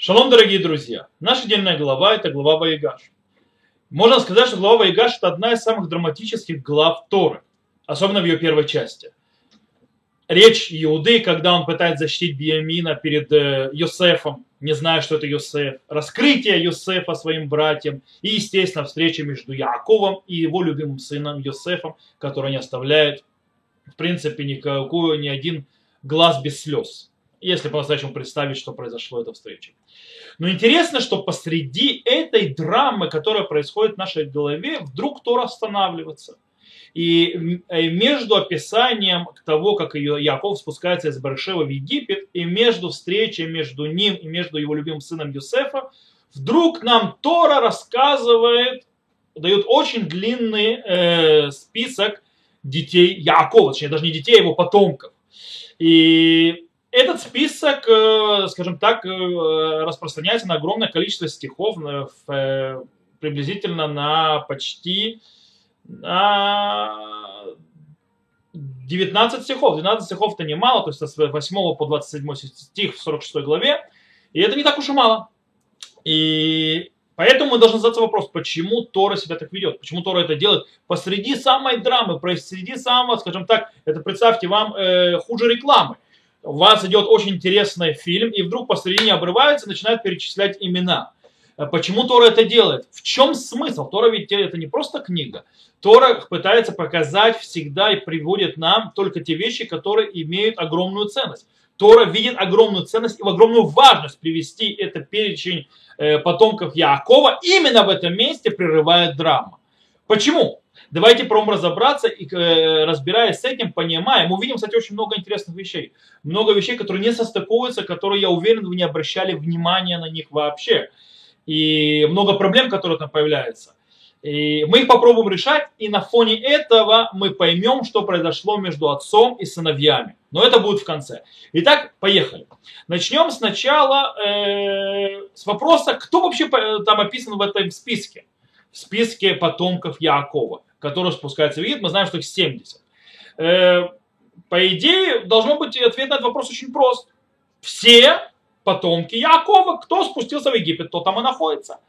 Шалом, дорогие друзья! Наша недельная глава – это глава Ваигаш. Можно сказать, что глава Ваигаш – это одна из самых драматических глав Торы, особенно в ее первой части. Речь Иуды, когда он пытается защитить Биямина перед э, Йосефом, не зная, что это Йосеф, раскрытие Йосефа своим братьям и, естественно, встреча между Яковом и его любимым сыном Йосефом, который не оставляет, в принципе, никакую, ни один глаз без слез если по-настоящему представить, что произошло эта встреча. Но интересно, что посреди этой драмы, которая происходит в нашей голове, вдруг Тор останавливается. И между описанием того, как Яков спускается из Баршева в Египет, и между встречей между ним и между его любимым сыном Юсефа, вдруг нам Тора рассказывает, дает очень длинный э, список детей Якова, точнее даже не детей, а его потомков. И этот список, э, скажем так, э, распространяется на огромное количество стихов, э, приблизительно на почти на 19 стихов. 12 стихов это немало, то есть с 8 по 27 стих в 46 главе. И это не так уж и мало. И поэтому мы должны задаться вопрос, почему Тора себя так ведет, почему Тора это делает посреди самой драмы, посреди самого, скажем так, это представьте вам э, хуже рекламы у вас идет очень интересный фильм, и вдруг посредине обрывается, начинает перечислять имена. Э, почему Тора это делает? В чем смысл? Тора ведь это не просто книга. Тора пытается показать всегда и приводит нам только те вещи, которые имеют огромную ценность. Тора видит огромную ценность и огромную важность привести это перечень э, потомков Якова. Именно в этом месте прерывает драма. Почему? Давайте пробуем разобраться и э, разбираясь с этим, понимаем. Мы увидим, кстати, очень много интересных вещей. Много вещей, которые не состыкуются, которые, я уверен, вы не обращали внимания на них вообще. И много проблем, которые там появляются. И мы их попробуем решать, и на фоне этого мы поймем, что произошло между отцом и сыновьями. Но это будет в конце. Итак, поехали. Начнем сначала э, с вопроса, кто вообще там описан в этом списке. В списке потомков Якова которые спускаются в Египет, мы знаем, что их 70. Э, по идее, должно быть ответ на этот вопрос очень прост. Все потомки Якова, кто спустился в Египет, тот там и находится.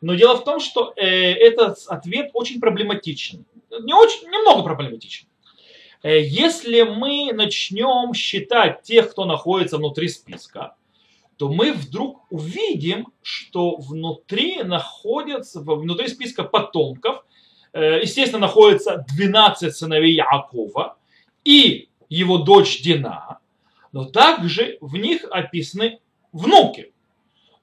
Но дело в том, что э, этот ответ очень проблематичен. Не очень, немного проблематичен. Э, если мы начнем считать тех, кто находится внутри списка, то мы вдруг увидим, что внутри находятся, внутри списка потомков естественно, находится 12 сыновей Якова и его дочь Дина, но также в них описаны внуки.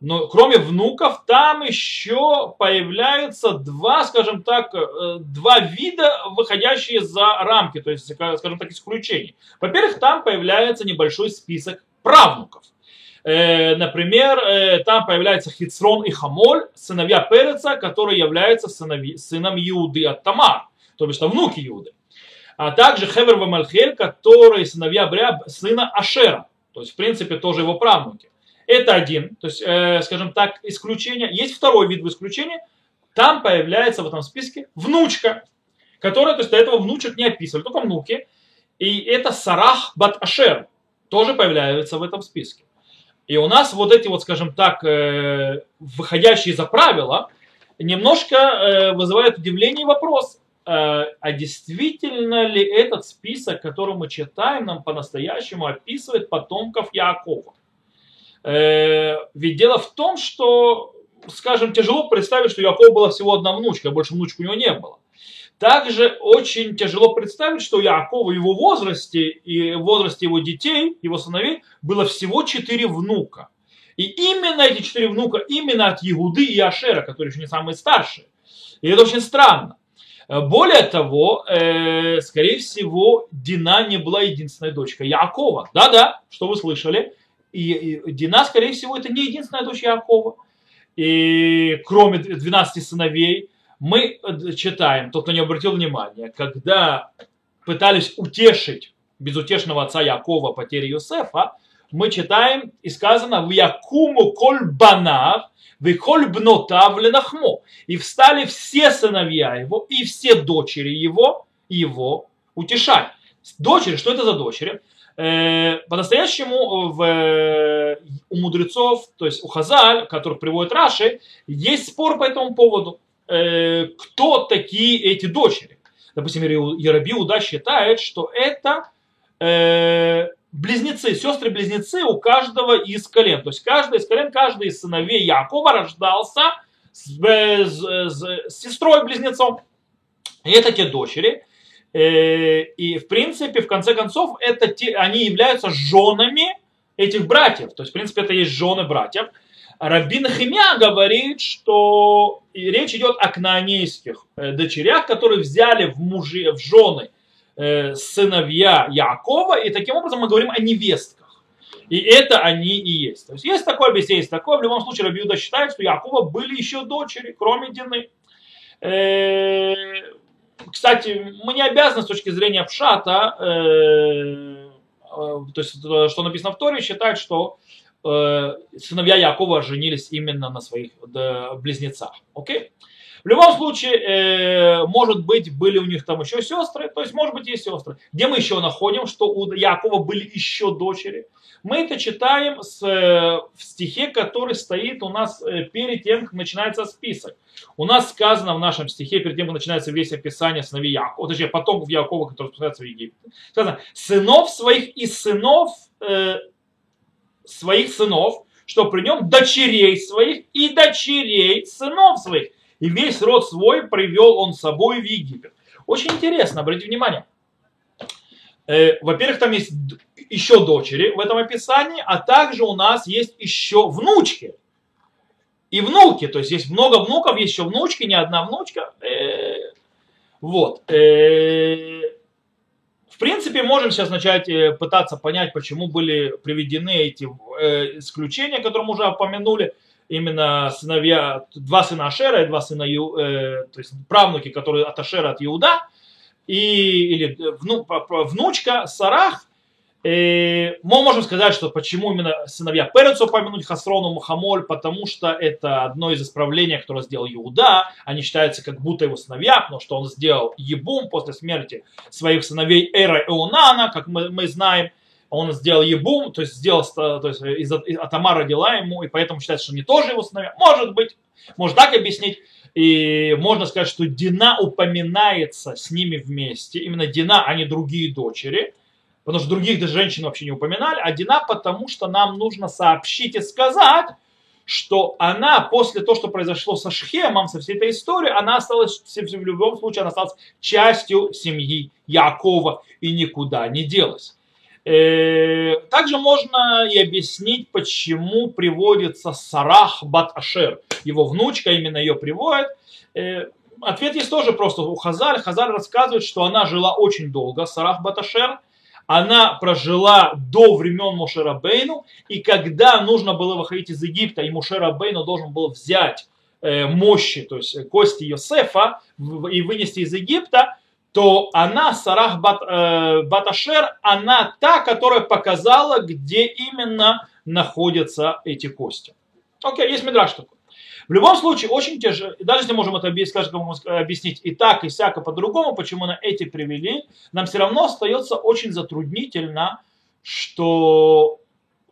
Но кроме внуков, там еще появляются два, скажем так, э, два вида, выходящие за рамки, то есть, скажем так, исключений. Во-первых, там появляется небольшой список правнуков. Э, например, э, там появляется Хицрон и Хамоль, сыновья Переца, которые являются сынови, сыном Иуды от Тамар, то есть внуки Иуды. А также Хевер Вамальхель, которые сыновья Бря, сына Ашера, то есть в принципе тоже его правнуки. Это один, то есть, э, скажем так, исключение. Есть второй вид в исключении, там появляется в этом списке внучка, которая, то есть до этого внучек не описывали, только внуки. И это Сарах Бат Ашер, тоже появляется в этом списке. И у нас вот эти вот, скажем так, э, выходящие за правила, немножко э, вызывает удивление и вопрос, э, а действительно ли этот список, который мы читаем, нам по-настоящему описывает потомков Якова? Ведь дело в том, что, скажем, тяжело представить, что у Якова была всего одна внучка, больше внучек у него не было. Также очень тяжело представить, что Якова в его возрасте и в возрасте его детей, его сыновей, было всего четыре внука. И именно эти четыре внука, именно от Егуды и Ашера, которые еще не самые старшие. И это очень странно. Более того, э, скорее всего, Дина не была единственной дочкой Якова. Да-да, что вы слышали. И, и Дина, скорее всего, это не единственная дочь Якова. И кроме 12 сыновей, мы э, читаем, тот, кто не обратил внимания, когда пытались утешить безутешного отца Якова потери Юсефа, мы читаем и сказано в Якуму коль банав, в коль бнотав ленахмо. И встали все сыновья его и все дочери его, его утешать. Дочери, что это за дочери? Э, по-настоящему в, у мудрецов, то есть у Хазаль, которых приводит Раши, есть спор по этому поводу. Э, кто такие эти дочери? Допустим, Яраби Уда считает, что это э, близнецы, сестры-близнецы у каждого из колен. То есть каждый из колен, каждый из сыновей Якова рождался с, с, с, с сестрой-близнецом. И это те дочери. Э, и, в принципе, в конце концов, это те, они являются женами этих братьев. То есть, в принципе, это есть жены братьев. Рабин Химя говорит, что речь идет о кнаанейских э, дочерях, которые взяли в, мужи, в жены э, сыновья Якова, и таким образом мы говорим о невестках. И это они и есть. То есть есть такое, объяснение, есть такое. В любом случае Рабиуда считает, что Якова были еще дочери, кроме Дины. Кстати, мы не обязаны с точки зрения Пшата, э, э, то есть что написано в Торе, считать, что э, сыновья Якова женились именно на своих близнецах. Окей? В любом случае, может быть, были у них там еще сестры, то есть, может быть, есть сестры. Где мы еще находим, что у Якова были еще дочери? Мы это читаем с, в стихе, который стоит у нас перед тем, как начинается список. У нас сказано в нашем стихе, перед тем, как начинается весь описание сыновей Якова, точнее, потомков Якова, которые спускаются в Египет, сказано, сынов своих и сынов, э, своих сынов, что при нем дочерей своих и дочерей сынов своих. И весь род свой привел он с собой в Египет. Очень интересно, обратите внимание. Э, во-первых, там есть еще дочери в этом описании, а также у нас есть еще внучки и внуки. То есть есть много внуков, есть еще внучки, не одна внучка. Э, вот. Э, в принципе, можем сейчас начать пытаться понять, почему были приведены эти исключения, которые мы уже упомянули. Именно сыновья, два сына Ашера и два сына, то есть правнуки, которые от Ашера, от Иуда, и, или внучка Сарах – мы можем сказать, что почему именно сыновья Переца упомянуть Хасрону Мухамоль, потому что это одно из исправлений, которое сделал Иуда. Они считаются как будто его сыновья, потому что он сделал Ебум после смерти своих сыновей Эра и Унана, как мы, мы знаем. Он сделал Ебум, то есть сделал, то есть из, из Атама родила ему, и поэтому считается, что они тоже его сыновья. Может быть, можно так объяснить. И можно сказать, что Дина упоминается с ними вместе. Именно Дина, а не другие дочери потому что других женщин вообще не упоминали, а Дина, потому что нам нужно сообщить и сказать, что она после того, что произошло со Шхемом, со всей этой историей, она осталась, в любом случае, она осталась частью семьи Якова и никуда не делась. Э, также можно и объяснить, почему приводится Сарах Бат Ашер. Его внучка именно ее приводит. Э, ответ есть тоже просто у Хазаль. Хазаль рассказывает, что она жила очень долго, Сарах Баташер она прожила до времен Мошера Бейну, и когда нужно было выходить из Египта, и Мошера Бейну должен был взять э, мощи, то есть кости Йосефа, и вынести из Египта, то она, Сарах Бат, э, Баташер, она та, которая показала, где именно находятся эти кости. Окей, есть мидраж такой. В любом случае, очень тяжело, даже если можем это объяснить и так, и всяко по-другому, почему на эти привели, нам все равно остается очень затруднительно, что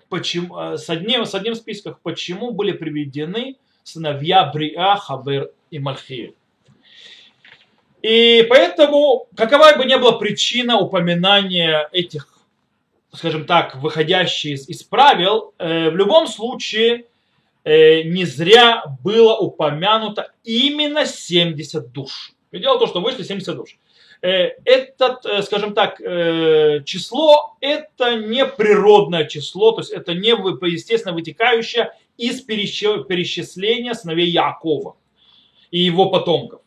почему, э, с, одним, с одним списком, почему были приведены сыновья Бриа, Хавер и Мальхиэль. И поэтому, какова бы ни была причина упоминания этих, скажем так, выходящих из, из правил, э, в любом случае Э, не зря было упомянуто именно 70 душ. И дело в том, что вышли 70 душ. Э, этот, э, скажем так, число, это не природное число, то есть это не естественно вытекающее из перечисления сыновей Якова и его потомков.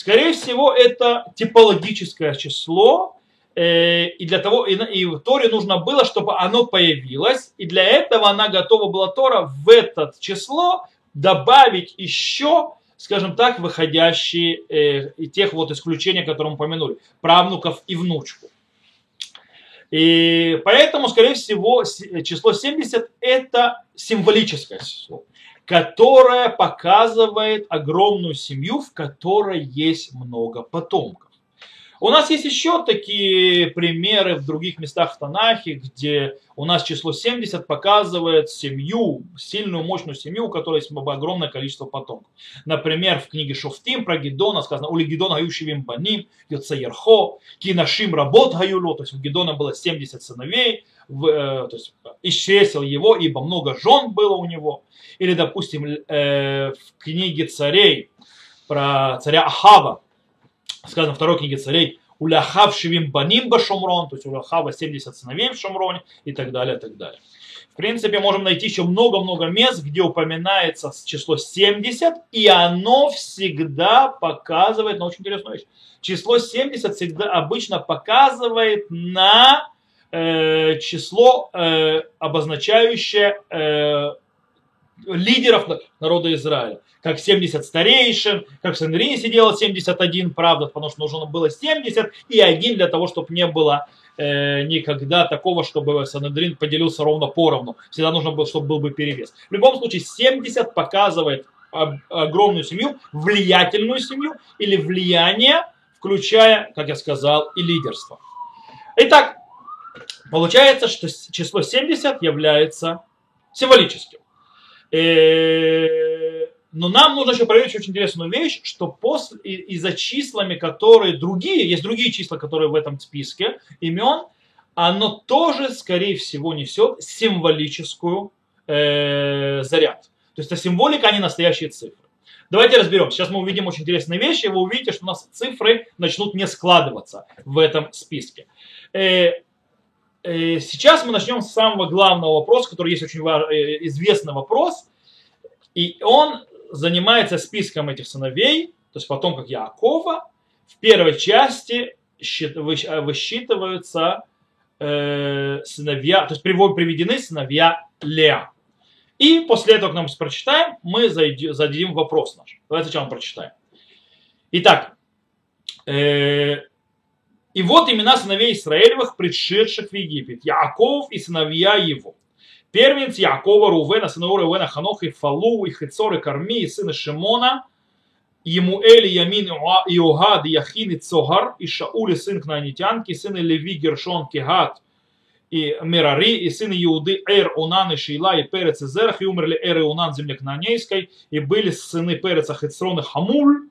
Скорее всего, это типологическое число, Э, и для того, и, и в Торе нужно было, чтобы оно появилось, и для этого она готова была Тора в это число добавить еще, скажем так, выходящие э, и тех вот исключений, которые мы упомянули, правнуков и внучку. И поэтому, скорее всего, число 70 это символическое число, которое показывает огромную семью, в которой есть много потомков. У нас есть еще такие примеры в других местах в Танахе, где у нас число 70 показывает семью, сильную, мощную семью, у которой есть огромное количество потомков. Например, в книге Шофтим про Гедона сказано, у Гедона Гаюшевим Баним, Йоцаерхо, Кинашим Работ Гаюло, то есть у Гедона было 70 сыновей, то есть исчислил его, ибо много жен было у него. Или, допустим, э, в книге царей про царя Ахава, сказано в второй книге царей, у Ляхав Шивим Баним Башумрон, то есть у Ляхава 70 сыновей в Шумроне и так далее, и так далее. В принципе, можем найти еще много-много мест, где упоминается число 70, и оно всегда показывает на очень интересную вещь. Число 70 всегда обычно показывает на э, число, э, обозначающее э, лидеров народа Израиля. Как 70 старейшин, как в Сандрине сидело 71, правда, потому что нужно было 70 и один для того, чтобы не было никогда такого, чтобы Санедрин поделился ровно поровну. Всегда нужно было, чтобы был бы перевес. В любом случае, 70 показывает огромную семью, влиятельную семью или влияние, включая, как я сказал, и лидерство. Итак, получается, что число 70 является символическим. Э, но нам нужно еще проверить очень интересную вещь, что после, и, за числами, которые другие, есть другие числа, которые в этом списке имен, оно тоже, скорее всего, несет символическую э, заряд. То есть это символика, а не настоящие цифры. Давайте разберем. Сейчас мы увидим очень интересные вещи, и вы увидите, что у нас цифры начнут не складываться в этом списке. Э, сейчас мы начнем с самого главного вопроса, который есть очень э, известный вопрос. И он занимается списком этих сыновей, то есть потом как Якова, в первой части высчитываются э, сыновья, то есть приведены сыновья Леа. И после этого, когда мы прочитаем, мы зададим вопрос наш. Давайте сначала прочитаем. Итак, э, и вот имена сыновей Израилевых, пришедших в Египет. Яков и сыновья его. Первенец Якова, Рувена, сына Рувена, Ханох и Фалу, и Хицор, и Карми, и сына Шимона, Емуэль, Ямин, Иогад, Яхин, и Цогар, и Шауль, и сын Кнанитянки, сын Леви, Гершон, Кегат, и Мерари, и сын Иуды, Эр, Унан, и Шейла, и Перец, и Зерах, и умерли Эр и Унан земле Кнанейской, и были сыны Переца, Хицрон и Хамуль,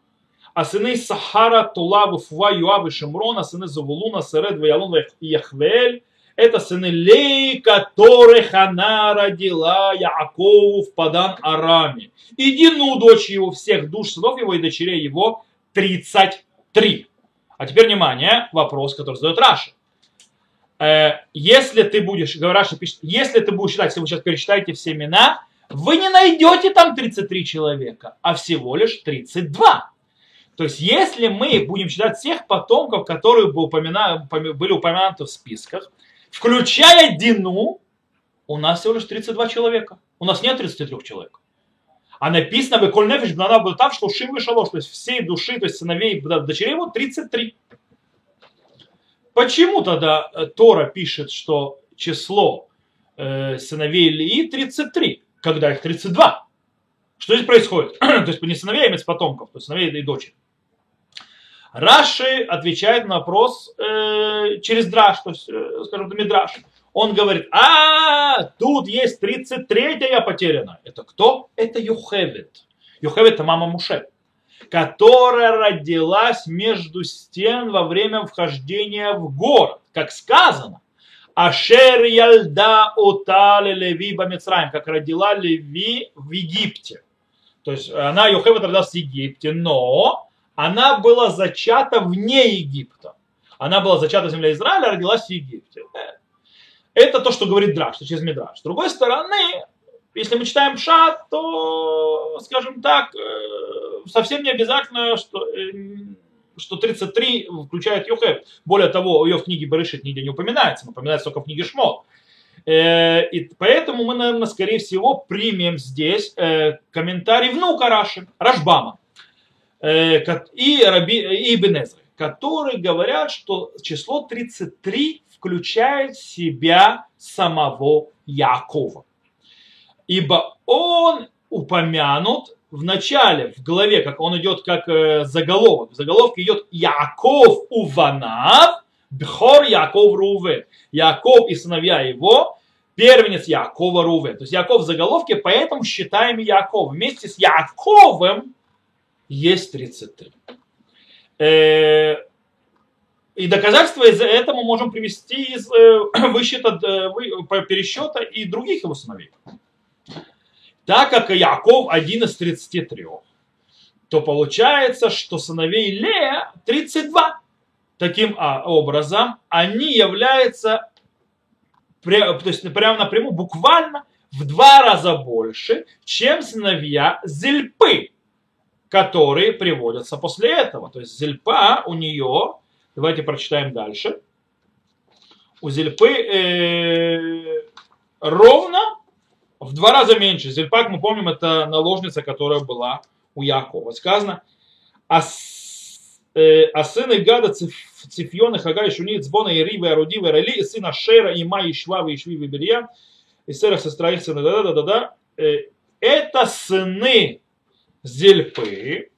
а сыны Сахара, Тулаву, Фува, Юав и Шимрона, сыны Завулуна, Серед, Ваялун Яхвель, это сыны Лей, которых она родила Якову в Падан Араме. И Дину, дочь его, всех душ сынов его и дочерей его 33. А теперь внимание, вопрос, который задает Раши. Э, если ты будешь, Раши пишет, если ты будешь считать, если вы сейчас пересчитаете все имена, вы не найдете там 33 человека, а всего лишь 32. То есть, если мы будем считать всех потомков, которые были упомянуты в списках, включая Дину, у нас всего лишь 32 человека. У нас нет 33 человек. А написано, в כל נפש בניו ובנותיו שלושים ושלוש, то есть всей души, то есть сыновей, дочерей его 33. Почему тогда э, Тора пишет, что число э, сыновей Илии 33, когда их 32? Что здесь происходит? то есть не сыновей, а потомков, то есть сыновей и дочери. Раши отвечает на вопрос э, через драш, то есть, э, скажем, мидраш. Он говорит, а, тут есть 33-я потеряна. Это кто? Это Юхевит. Юхевит это мама Муше, которая родилась между стен во время вхождения в город, как сказано. Ашер ялда утали Леви Бамицраем, как родила Леви в Египте. То есть она, Юхевит, родилась в Египте, но она была зачата вне Египта. Она была зачата в земле Израиля, родилась в Египте. Это то, что говорит Драш, через Мидраш. С другой стороны, если мы читаем Пшат, то, скажем так, э, совсем не обязательно, что, э, что 33 включает Йохев. Более того, ее в книге Барышит нигде не упоминается, упоминается только в книге Шмот. Э, и поэтому мы, наверное, скорее всего, примем здесь комментарий внука Раши, Рашбама. Э, и, Раби, и Ибн которые говорят, что число 33 включает в себя самого Якова. Ибо он упомянут в начале, в главе, как он идет как э, заголовок, в заголовке идет Яков Уванав, Бхор Яков Рувен. Яков и сыновья его, первенец Якова Рувен. То есть Яков в заголовке, поэтому считаем Яков. Вместе с Яковом есть 33. Э, и доказательства из этого можем привести из э, высчета, э, пересчета и других его сыновей. Так как Яков один из 33, то получается, что сыновей Лея 32. Таким а, образом, они являются, то есть прямо напрямую, буквально в два раза больше, чем сыновья Зельпы, которые приводятся после этого. То есть Зельпа у нее, давайте прочитаем дальше, у Зельпы э, ровно в два раза меньше. Зельпак, мы помним, это наложница, которая была у Якова. Сказано, а, э, а сыны Гада, Циф, Цифьон, и Хага, и Шуни, Цбона, и Рива, и Руди, и сына Шера, и Ма, и Швава, и Шви, и Берия, и Сера, сестра их сына, да-да-да-да, э, это сыны Зельпы,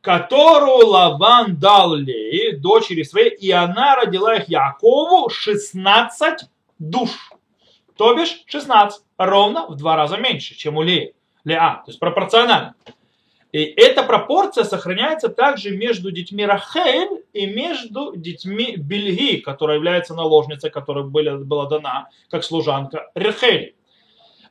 которую Лаван дал Лее, дочери своей, и она родила их Якову 16 душ. То бишь 16, ровно в два раза меньше, чем у Леи. Леа, то есть пропорционально. И эта пропорция сохраняется также между детьми Рахель и между детьми Бельги, которая является наложницей, которая была, была дана как служанка Рахели.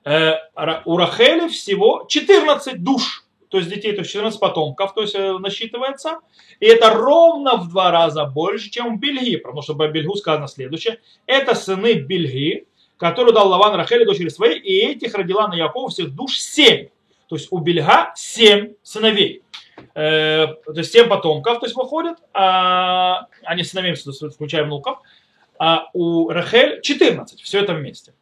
Э, у Рахели всего 14 душ, то есть детей, то есть 14 потомков, то есть э, насчитывается. И это ровно в два раза больше, чем у Бельги, потому что по Бельгу сказано следующее. Это сыны Бельги, которую дал Лаван Рахели дочери своей, и этих родила на Якова всех душ семь. То есть у Бельга семь сыновей. Э, то есть семь потомков, то есть выходит, а, они сыновьями, включая внуков, а у Рахель 14, все это вместе.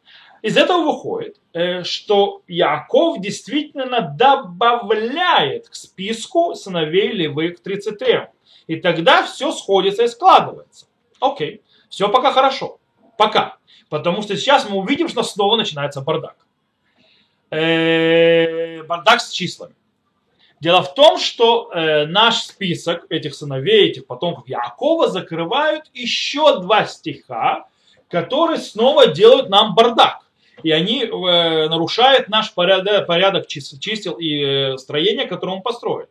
Из этого выходит, э, что Яков действительно добавляет к списку сыновей Левы к 33. И тогда все сходится и складывается. Окей, все пока хорошо. Пока. Потому что сейчас мы увидим, что снова начинается бардак. Э, Бардак с числами. Дело в том, что э, наш список этих сыновей, этих потомков Якова закрывают еще два стиха, которые снова делают нам бардак. И они э, нарушают наш порядок, порядок чис- чисел и э, строения, которое мы построили.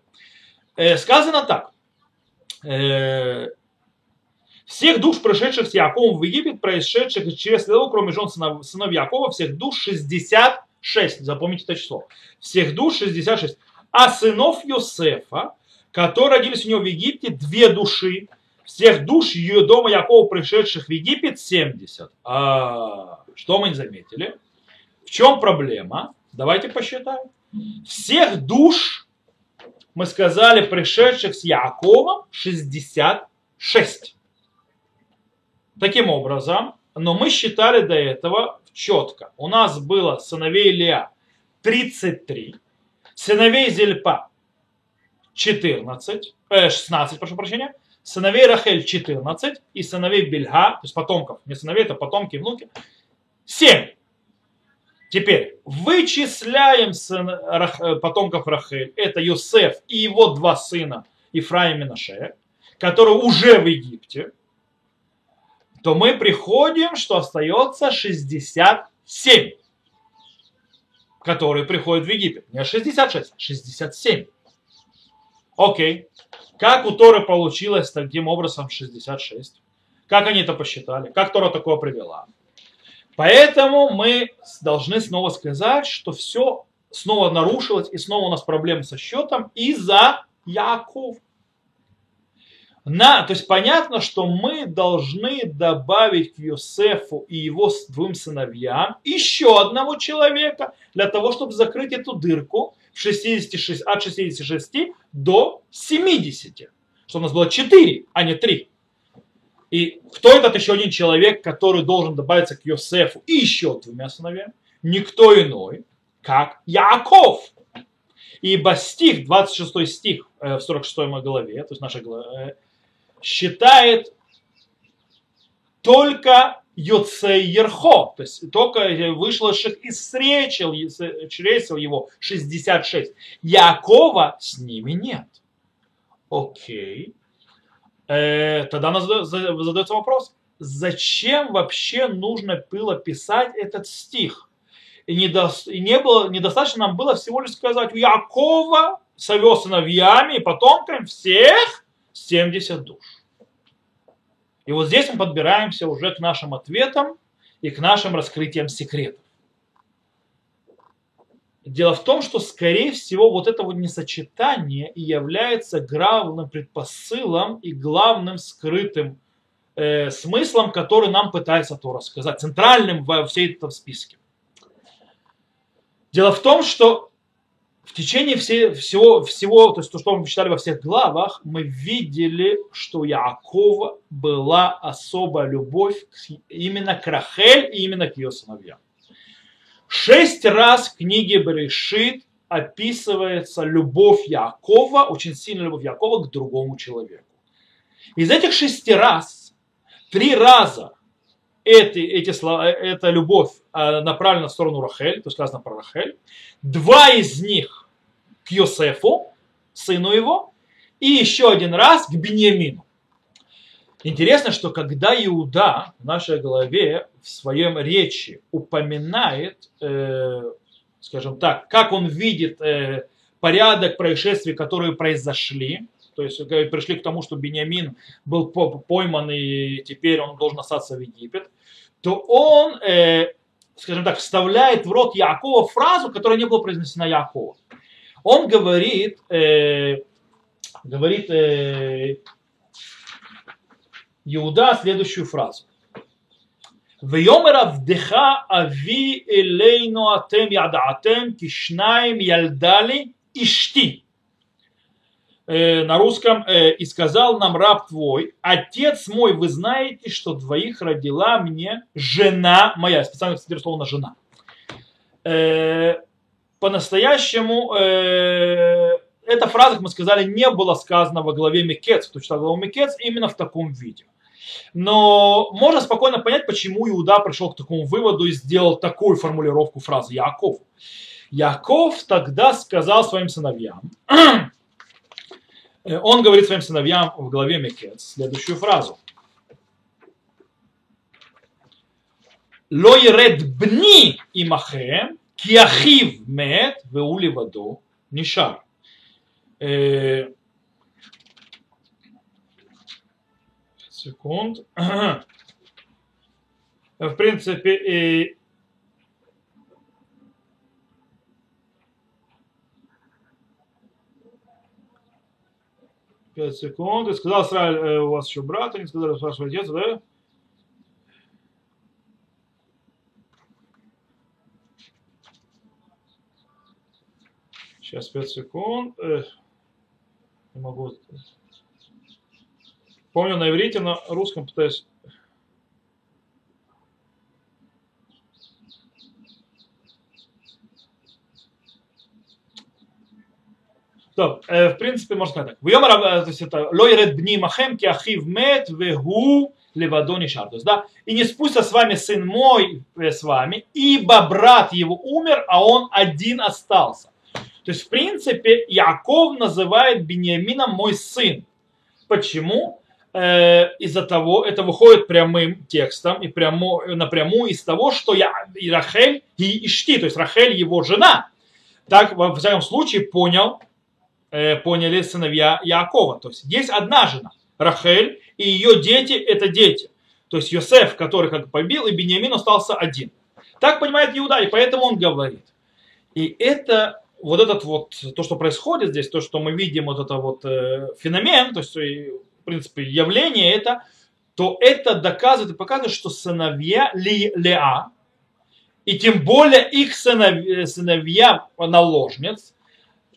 Э, сказано так. Э, всех душ, прошедших с Яковом в Египет, происшедших через Леву, кроме жен сынов, сынов Якова, всех душ 66. Запомните это число. Всех душ 66. А сынов Йосефа, которые родились у него в Египте, две души. Всех душ ее дома Якова, пришедших в Египет, 70. А, что мы не заметили? В чем проблема? Давайте посчитаем. Всех душ, мы сказали, пришедших с Яковом, 66. Таким образом, но мы считали до этого четко. У нас было сыновей Леа 33, сыновей Зельпа 14, э, 16, прошу прощения, сыновей Рахель 14 и сыновей Бельга, то есть потомков, не сыновей, это потомки, внуки, 7. Теперь вычисляем сын, Рах, э, потомков Рахель, это Йосеф и его два сына Ифраим и Минаше, которые уже в Египте, то мы приходим, что остается 67, которые приходят в Египет. Не 66, 67. Окей. Как у Торы получилось таким образом 66? Как они это посчитали? Как Тора такое привела? Поэтому мы должны снова сказать, что все снова нарушилось, и снова у нас проблемы со счетом из-за Яков. На, то есть понятно, что мы должны добавить к Йосефу и его двум сыновьям еще одного человека для того, чтобы закрыть эту дырку 66, от 66 до 70. Что у нас было 4, а не 3. И кто этот еще один человек, который должен добавиться к Йосефу и еще двумя сыновьям? Никто иной, как Яков. Ибо стих, 26 стих э, в 46 главе, то есть наша глава, э, считает только Йоцейерхо, то есть только вышедших из чресел его 66. Якова с ними нет. Окей. Э, тогда задается вопрос, зачем вообще нужно было писать этот стих? И, не, до, и не было, недостаточно нам было всего лишь сказать, у Якова с его сыновьями и потомками всех 70 душ. И вот здесь мы подбираемся уже к нашим ответам и к нашим раскрытиям секретов. Дело в том, что, скорее всего, вот это вот несочетание и является главным предпосылом и главным скрытым э, смыслом, который нам пытается то рассказать, центральным во всей этом списке. Дело в том, что в течение все, всего, всего, то есть то, что мы читали во всех главах, мы видели, что у Якова была особая любовь именно к Рахель и именно к ее сыновьям. Шесть раз в книге Берешит описывается любовь Якова, очень сильная любовь Якова к другому человеку. Из этих шести раз, три раза эти, эти слова, эта любовь а, направлена в сторону Рахель, то есть сказано про Рахель. Два из них к Йосефу, сыну его, и еще один раз к Беньямину. Интересно, что когда Иуда в нашей голове в своем речи упоминает, э, скажем так, как он видит э, порядок происшествий, которые произошли, то есть пришли к тому, что Бениамин был пойман и теперь он должен остаться в Египет, то он, э, скажем так, вставляет в рот Якова фразу, которая не была произнесена Якова. Он говорит, э, говорит э, Иуда следующую фразу. ויאמר עבדך אבי אלינו אתם ידעתם כי שניים ילדה לי אשתי Э, на русском, э, и сказал нам раб твой, отец мой, вы знаете, что двоих родила мне жена моя. Специально цитирую слово на жена. Э, по-настоящему эта фраза, как мы сказали, не была сказана во главе Мекец, кто читал главу Мекец, именно в таком виде. Но можно спокойно понять, почему Иуда пришел к такому выводу и сделал такую формулировку фразы Яков. Яков тогда сказал своим сыновьям, Э, Э, он говорит своим сыновьям в главе Мекец следующую фразу. Ло еред бни и махе, киахив мед, веули ваду, нишар. Э, секунд. В принципе, 5 секунд. И сказал Сраиль, э, у вас еще брат, они сказали, ваш отец, да? Сейчас 5 секунд. Эх, не могу. Помню на иврите, на русском пытаюсь То, э, в принципе, можно сказать так. Вьомар, э, то есть это лойред бни махем ки ахив мет вегу левадони шар. Да, и не спустя с вами сын мой э, с вами, ибо брат его умер, а он один остался. То есть, в принципе, Яков называет Бениамином мой сын. Почему? Э, из-за того, это выходит прямым текстом и прямо, напрямую из того, что я и Рахель и Ишти, то есть Рахель его жена. Так, во всяком случае, понял поняли сыновья Якова. То есть есть одна жена, Рахель, и ее дети это дети. То есть Йосеф, который как побил, и Бениамин остался один. Так понимает Иуда, и поэтому он говорит. И это вот этот вот, то, что происходит здесь, то, что мы видим, вот это вот э, феномен, то есть, э, в принципе, явление это, то это доказывает и показывает, что сыновья Ли, Леа, и тем более их сыновья, сыновья наложниц,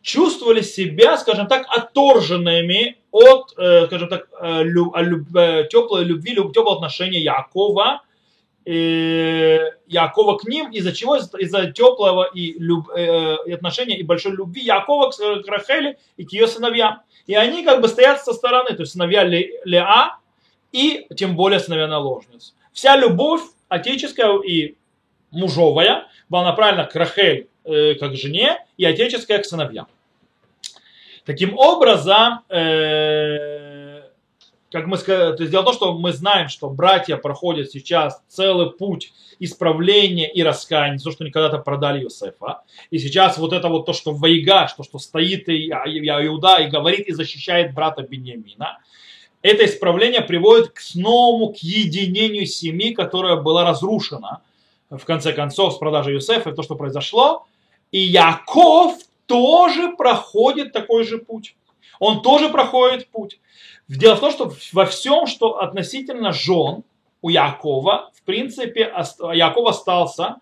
чувствовали себя, скажем так, отторженными от, э, скажем так, э, э, теплой любви, теплого отношения Якова, Якова к ним, из-за чего? Из-за теплого и, люб, и отношения и большой любви Якова к Рахеле и к ее сыновьям. И они как бы стоят со стороны, то есть сыновья Леа и тем более сыновья наложниц. Вся любовь отеческая и мужовая была направлена к Рахель как жене и отеческая к сыновьям. Таким образом, э, как мы сказали, то есть дело в том, что мы знаем, что братья проходят сейчас целый путь исправления и раскаяния, то, что они когда-то продали Иосифа. И сейчас вот это вот то, что Вайга, что, что стоит и, Иуда и говорит и защищает брата Беньямина, это исправление приводит к новому, к единению семьи, которая была разрушена в конце концов с продажей Юсефа, то, что произошло. И Яков тоже проходит такой же путь. Он тоже проходит путь. Дело в том, что во всем, что относительно жен у Якова, в принципе, Яков остался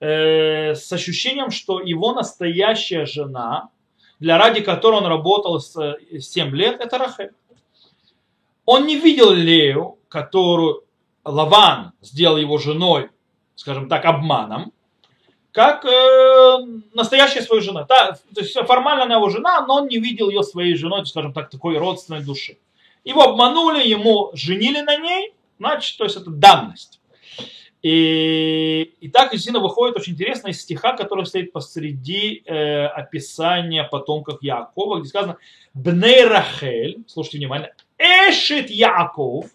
э, с ощущением, что его настоящая жена, для ради которой он работал с 7 лет, это Рахель. Он не видел Лею, которую Лаван сделал его женой, скажем так, обманом, как э, настоящая своя жена. Та, то есть формально она его жена, но он не видел ее своей женой, скажем так, такой родственной души. Его обманули, ему женили на ней, значит, то есть это данность. И, и так действительно выходит очень интересно из стиха, который стоит посреди э, описания потомков Якова, где сказано «Бней Рахель», слушайте внимательно, «Эшит Яков,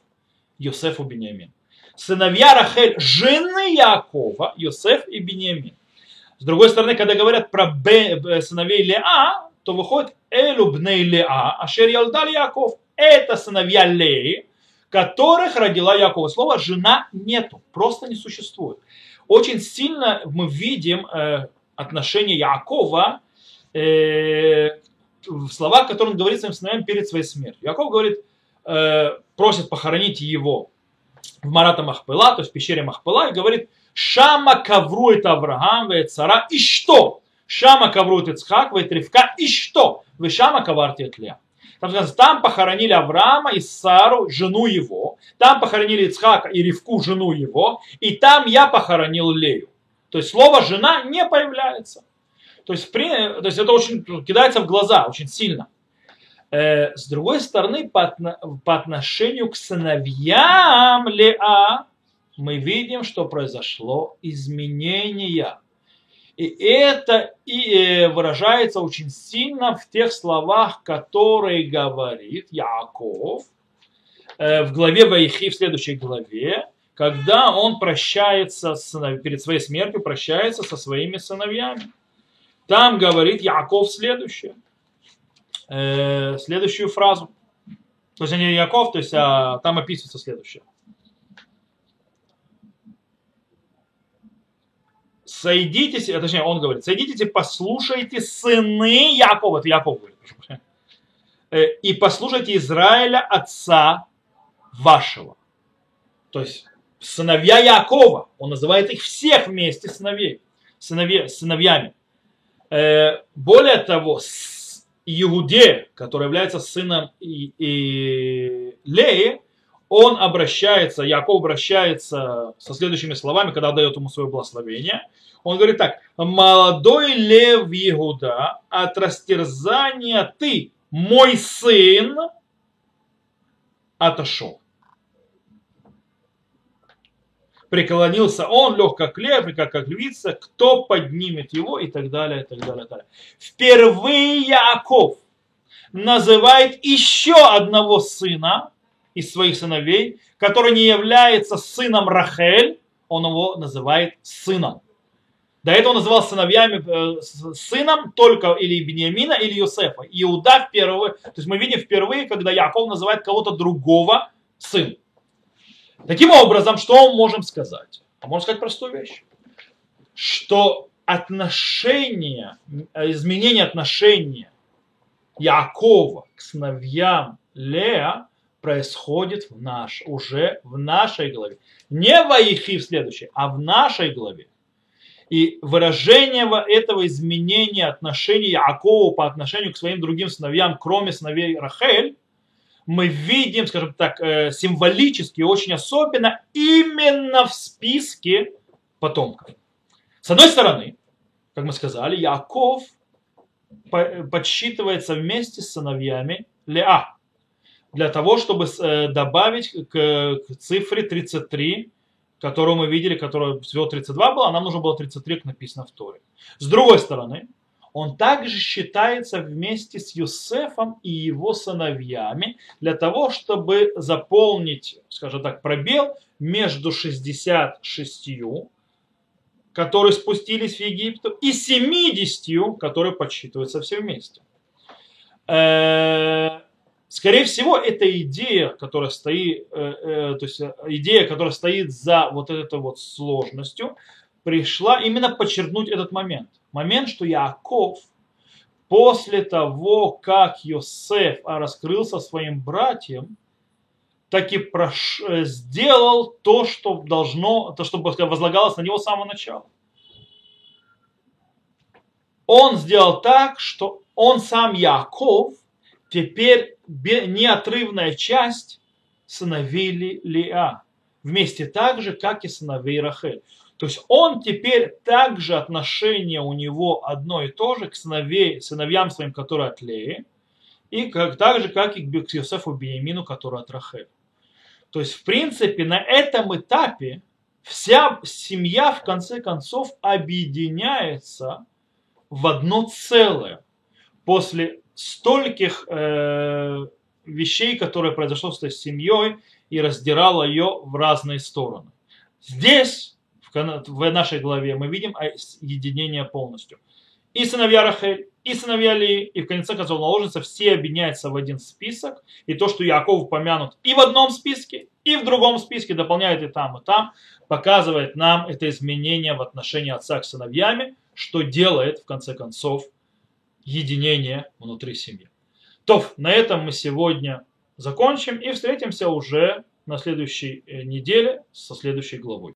Йосефу Беньямин». Сыновья Рахель, жены Якова, Йосеф и Беньямин. С другой стороны, когда говорят про Б, сыновей Леа, то выходит Элю бней Леа, Ашер Ялдаль Яков. Это сыновья Леи, которых родила Якова. Слово жена нету, просто не существует. Очень сильно мы видим э, отношение Якова э, в словах, которые он говорит своим сыновьям перед своей смертью. Яков говорит, э, просит похоронить его в Марата Махпыла, то есть в пещере Махпыла, и говорит, Шама каврует Авраам, ве цара, и что? Шама каврует Ицхак, ве Ривка, и что? Вы Шама каварти Леа. Там, там похоронили Авраама и Сару, жену его. Там похоронили Ицхака и Ривку, жену его. И там я похоронил Лею. То есть слово «жена» не появляется. То есть, при, то есть это очень кидается в глаза очень сильно. Э, с другой стороны, по, по отношению к сыновьям Леа, мы видим, что произошло изменение. И это и э, выражается очень сильно в тех словах, которые говорит Яков э, в главе Ваихи, в следующей главе, когда он прощается с, перед своей смертью, прощается со своими сыновьями. Там говорит Яков следующее, э, следующую фразу. То есть не Яков, то есть а, там описывается следующее. Сойдитесь, э, точнее он говорит, сойдитесь и послушайте сыны Якова, это Яков говорит, э, и послушайте Израиля отца вашего. То есть сыновья Якова, он называет их всех вместе сыновей, сыновья, сыновьями. Э, более того, Иуде, который является сыном и, и Леи, он обращается, Яков обращается со следующими словами, когда дает ему свое благословение. Он говорит так, молодой лев Иуда, от растерзания ты, мой сын, отошел. Преклонился он, лег как лев и как, как львица, кто поднимет его и так далее, и так далее, и так далее. Впервые Яков называет еще одного сына, из своих сыновей, который не является сыном Рахель, он его называет сыном. До этого он называл сыновьями, э, сыном только или Бениамина, или Юсефа. Иуда впервые, то есть мы видим впервые, когда Яков называет кого-то другого сын. Таким образом, что мы можем сказать? А можем сказать простую вещь. Что отношения, изменение отношения Якова к сыновьям Леа происходит в наш, уже в нашей голове. Не в Аихи в следующей, а в нашей голове. И выражение этого изменения отношений Якова по отношению к своим другим сыновьям, кроме сыновей Рахель, мы видим, скажем так, э, символически, очень особенно именно в списке потомков. С одной стороны, как мы сказали, Яков подсчитывается вместе с сыновьями Леа для того, чтобы э, добавить к, цифре 33 которую мы видели, которая всего 32 было, а нам нужно было 33, как написано в Торе. С другой стороны, он также считается вместе с Юсефом и его сыновьями для того, чтобы заполнить, скажем так, пробел между 66, которые спустились в Египет, и 70, которые подсчитываются все вместе. Э, скорее всего, эта идея, которая стоит, э, э, то есть идея, которая стоит за вот этой вот сложностью, пришла именно подчеркнуть этот момент. Момент, что Яков после того, как Йосеф раскрылся своим братьям, таки прош... сделал то, что должно, то, что возлагалось на него с самого начала. Он сделал так, что он сам Яков теперь неотрывная часть сыновей Лиа. Вместе так же, как и сыновей Рахель. То есть он теперь также отношение у него одно и то же к сыновей, сыновьям своим, которые от Леи, и как, так же, как и к Йосефу Бениамину, который от Рахель. То есть, в принципе, на этом этапе вся семья, в конце концов, объединяется в одно целое после стольких э, вещей, которые произошло с этой семьей и раздирало ее в разные стороны. Здесь, в, в нашей главе, мы видим единение полностью. И сыновья Рахель, и сыновья Ли, и в конце концов наложница, все объединяются в один список. И то, что Яков упомянут и в одном списке, и в другом списке, дополняет и там, и там, показывает нам это изменение в отношении отца к сыновьями, что делает, в конце концов, единение внутри семьи. То, на этом мы сегодня закончим и встретимся уже на следующей э, неделе со следующей главой.